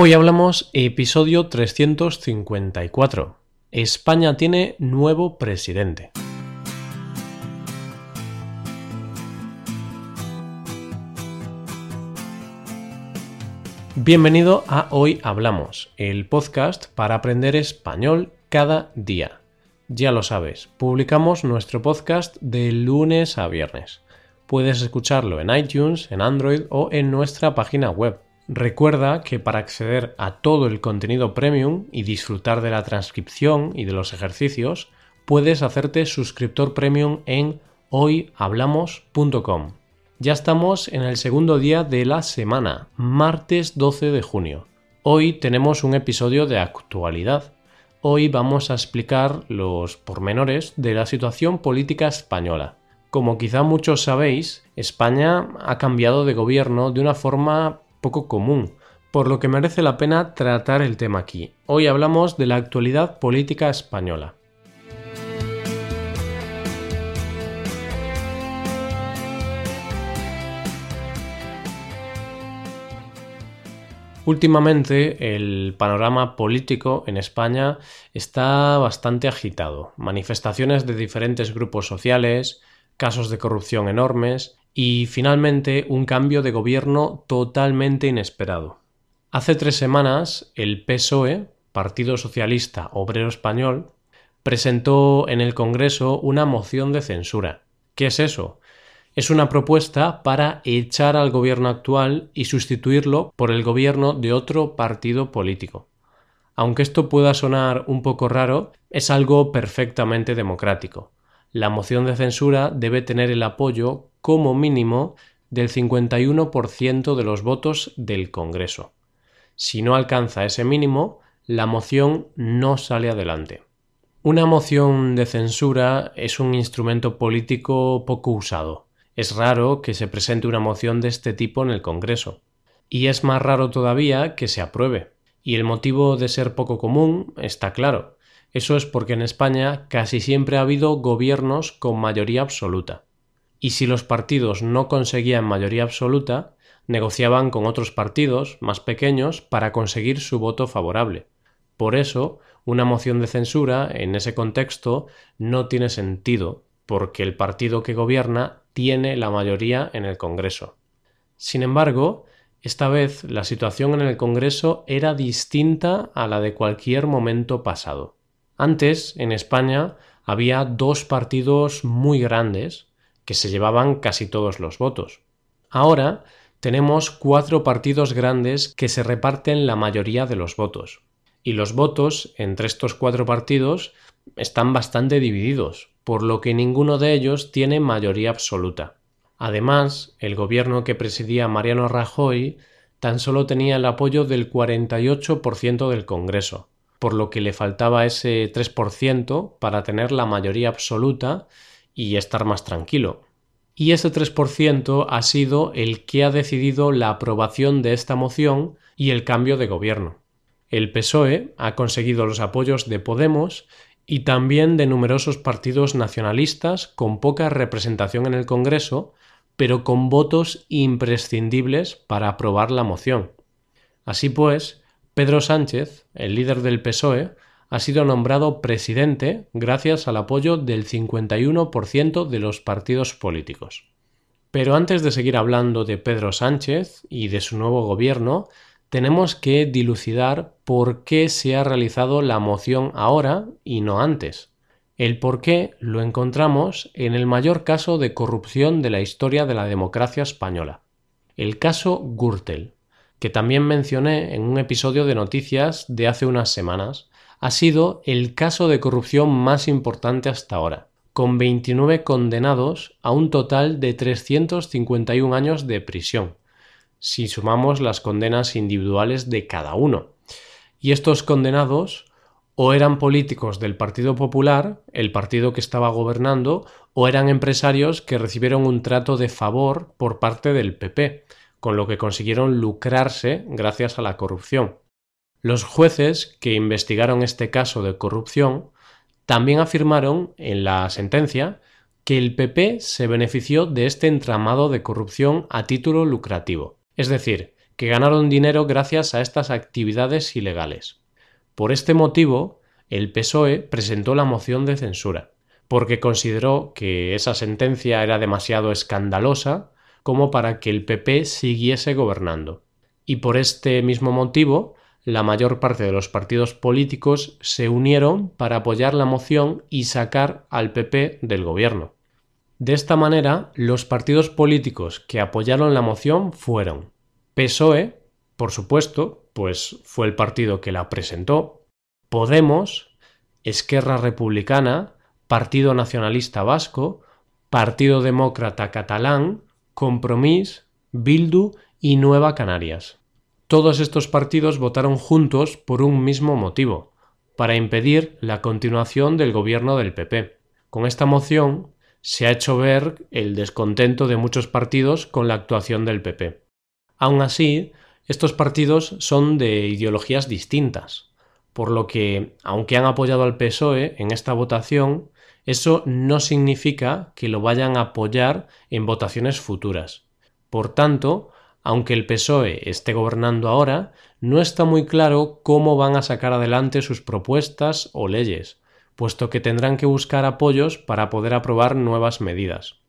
Hoy hablamos episodio 354. España tiene nuevo presidente. Bienvenido a Hoy Hablamos, el podcast para aprender español cada día. Ya lo sabes, publicamos nuestro podcast de lunes a viernes. Puedes escucharlo en iTunes, en Android o en nuestra página web Recuerda que para acceder a todo el contenido premium y disfrutar de la transcripción y de los ejercicios, puedes hacerte suscriptor premium en hoyhablamos.com. Ya estamos en el segundo día de la semana, martes 12 de junio. Hoy tenemos un episodio de actualidad. Hoy vamos a explicar los pormenores de la situación política española. Como quizá muchos sabéis, España ha cambiado de gobierno de una forma poco común, por lo que merece la pena tratar el tema aquí. Hoy hablamos de la actualidad política española. Últimamente el panorama político en España está bastante agitado. Manifestaciones de diferentes grupos sociales, casos de corrupción enormes y finalmente un cambio de gobierno totalmente inesperado. Hace tres semanas el PSOE, Partido Socialista Obrero Español, presentó en el Congreso una moción de censura. ¿Qué es eso? Es una propuesta para echar al gobierno actual y sustituirlo por el gobierno de otro partido político. Aunque esto pueda sonar un poco raro, es algo perfectamente democrático. La moción de censura debe tener el apoyo como mínimo del 51% de los votos del Congreso. Si no alcanza ese mínimo, la moción no sale adelante. Una moción de censura es un instrumento político poco usado. Es raro que se presente una moción de este tipo en el Congreso. Y es más raro todavía que se apruebe. Y el motivo de ser poco común está claro. Eso es porque en España casi siempre ha habido gobiernos con mayoría absoluta y si los partidos no conseguían mayoría absoluta, negociaban con otros partidos más pequeños para conseguir su voto favorable. Por eso, una moción de censura en ese contexto no tiene sentido, porque el partido que gobierna tiene la mayoría en el Congreso. Sin embargo, esta vez la situación en el Congreso era distinta a la de cualquier momento pasado. Antes, en España, había dos partidos muy grandes, que se llevaban casi todos los votos. Ahora tenemos cuatro partidos grandes que se reparten la mayoría de los votos. Y los votos entre estos cuatro partidos están bastante divididos, por lo que ninguno de ellos tiene mayoría absoluta. Además, el gobierno que presidía Mariano Rajoy tan solo tenía el apoyo del 48% del Congreso, por lo que le faltaba ese 3% para tener la mayoría absoluta y estar más tranquilo. Y ese 3% ha sido el que ha decidido la aprobación de esta moción y el cambio de gobierno. El PSOE ha conseguido los apoyos de Podemos y también de numerosos partidos nacionalistas con poca representación en el Congreso, pero con votos imprescindibles para aprobar la moción. Así pues, Pedro Sánchez, el líder del PSOE, ha sido nombrado presidente gracias al apoyo del 51% de los partidos políticos. Pero antes de seguir hablando de Pedro Sánchez y de su nuevo gobierno, tenemos que dilucidar por qué se ha realizado la moción ahora y no antes. El por qué lo encontramos en el mayor caso de corrupción de la historia de la democracia española, el caso Gürtel, que también mencioné en un episodio de noticias de hace unas semanas, ha sido el caso de corrupción más importante hasta ahora, con 29 condenados a un total de 351 años de prisión, si sumamos las condenas individuales de cada uno. Y estos condenados o eran políticos del Partido Popular, el partido que estaba gobernando, o eran empresarios que recibieron un trato de favor por parte del PP, con lo que consiguieron lucrarse gracias a la corrupción. Los jueces que investigaron este caso de corrupción también afirmaron en la sentencia que el PP se benefició de este entramado de corrupción a título lucrativo, es decir, que ganaron dinero gracias a estas actividades ilegales. Por este motivo, el PSOE presentó la moción de censura, porque consideró que esa sentencia era demasiado escandalosa como para que el PP siguiese gobernando. Y por este mismo motivo, la mayor parte de los partidos políticos se unieron para apoyar la moción y sacar al PP del gobierno. De esta manera, los partidos políticos que apoyaron la moción fueron PSOE, por supuesto, pues fue el partido que la presentó, Podemos, Esquerra Republicana, Partido Nacionalista Vasco, Partido Demócrata Catalán, Compromís, Bildu y Nueva Canarias. Todos estos partidos votaron juntos por un mismo motivo, para impedir la continuación del gobierno del PP. Con esta moción se ha hecho ver el descontento de muchos partidos con la actuación del PP. Aun así, estos partidos son de ideologías distintas, por lo que, aunque han apoyado al PSOE en esta votación, eso no significa que lo vayan a apoyar en votaciones futuras. Por tanto, aunque el PSOE esté gobernando ahora, no está muy claro cómo van a sacar adelante sus propuestas o leyes, puesto que tendrán que buscar apoyos para poder aprobar nuevas medidas.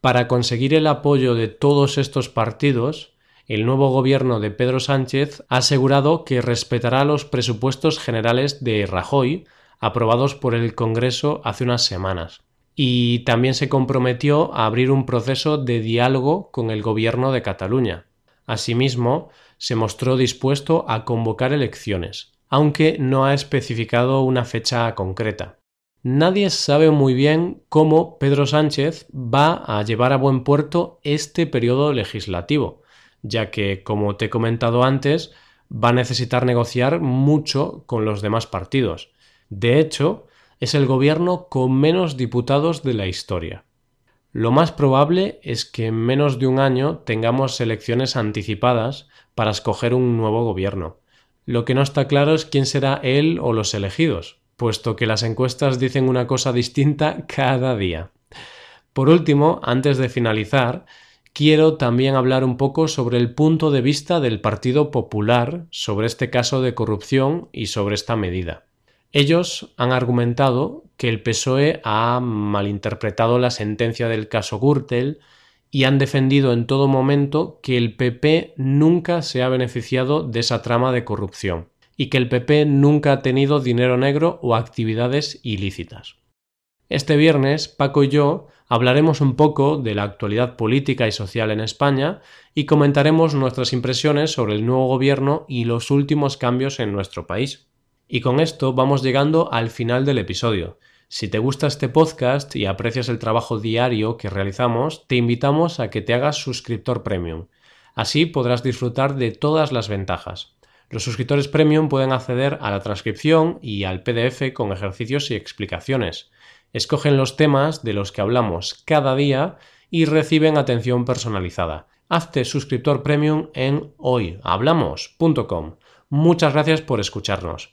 Para conseguir el apoyo de todos estos partidos, el nuevo gobierno de Pedro Sánchez ha asegurado que respetará los presupuestos generales de Rajoy aprobados por el Congreso hace unas semanas y también se comprometió a abrir un proceso de diálogo con el gobierno de Cataluña. Asimismo, se mostró dispuesto a convocar elecciones, aunque no ha especificado una fecha concreta. Nadie sabe muy bien cómo Pedro Sánchez va a llevar a buen puerto este periodo legislativo, ya que, como te he comentado antes, va a necesitar negociar mucho con los demás partidos. De hecho, es el gobierno con menos diputados de la historia. Lo más probable es que en menos de un año tengamos elecciones anticipadas para escoger un nuevo gobierno. Lo que no está claro es quién será él o los elegidos, puesto que las encuestas dicen una cosa distinta cada día. Por último, antes de finalizar, quiero también hablar un poco sobre el punto de vista del Partido Popular sobre este caso de corrupción y sobre esta medida. Ellos han argumentado que el PSOE ha malinterpretado la sentencia del caso Gürtel y han defendido en todo momento que el PP nunca se ha beneficiado de esa trama de corrupción y que el PP nunca ha tenido dinero negro o actividades ilícitas. Este viernes, Paco y yo hablaremos un poco de la actualidad política y social en España y comentaremos nuestras impresiones sobre el nuevo gobierno y los últimos cambios en nuestro país. Y con esto vamos llegando al final del episodio. Si te gusta este podcast y aprecias el trabajo diario que realizamos, te invitamos a que te hagas suscriptor premium. Así podrás disfrutar de todas las ventajas. Los suscriptores premium pueden acceder a la transcripción y al PDF con ejercicios y explicaciones. Escogen los temas de los que hablamos cada día y reciben atención personalizada. Hazte suscriptor premium en hoyhablamos.com. Muchas gracias por escucharnos.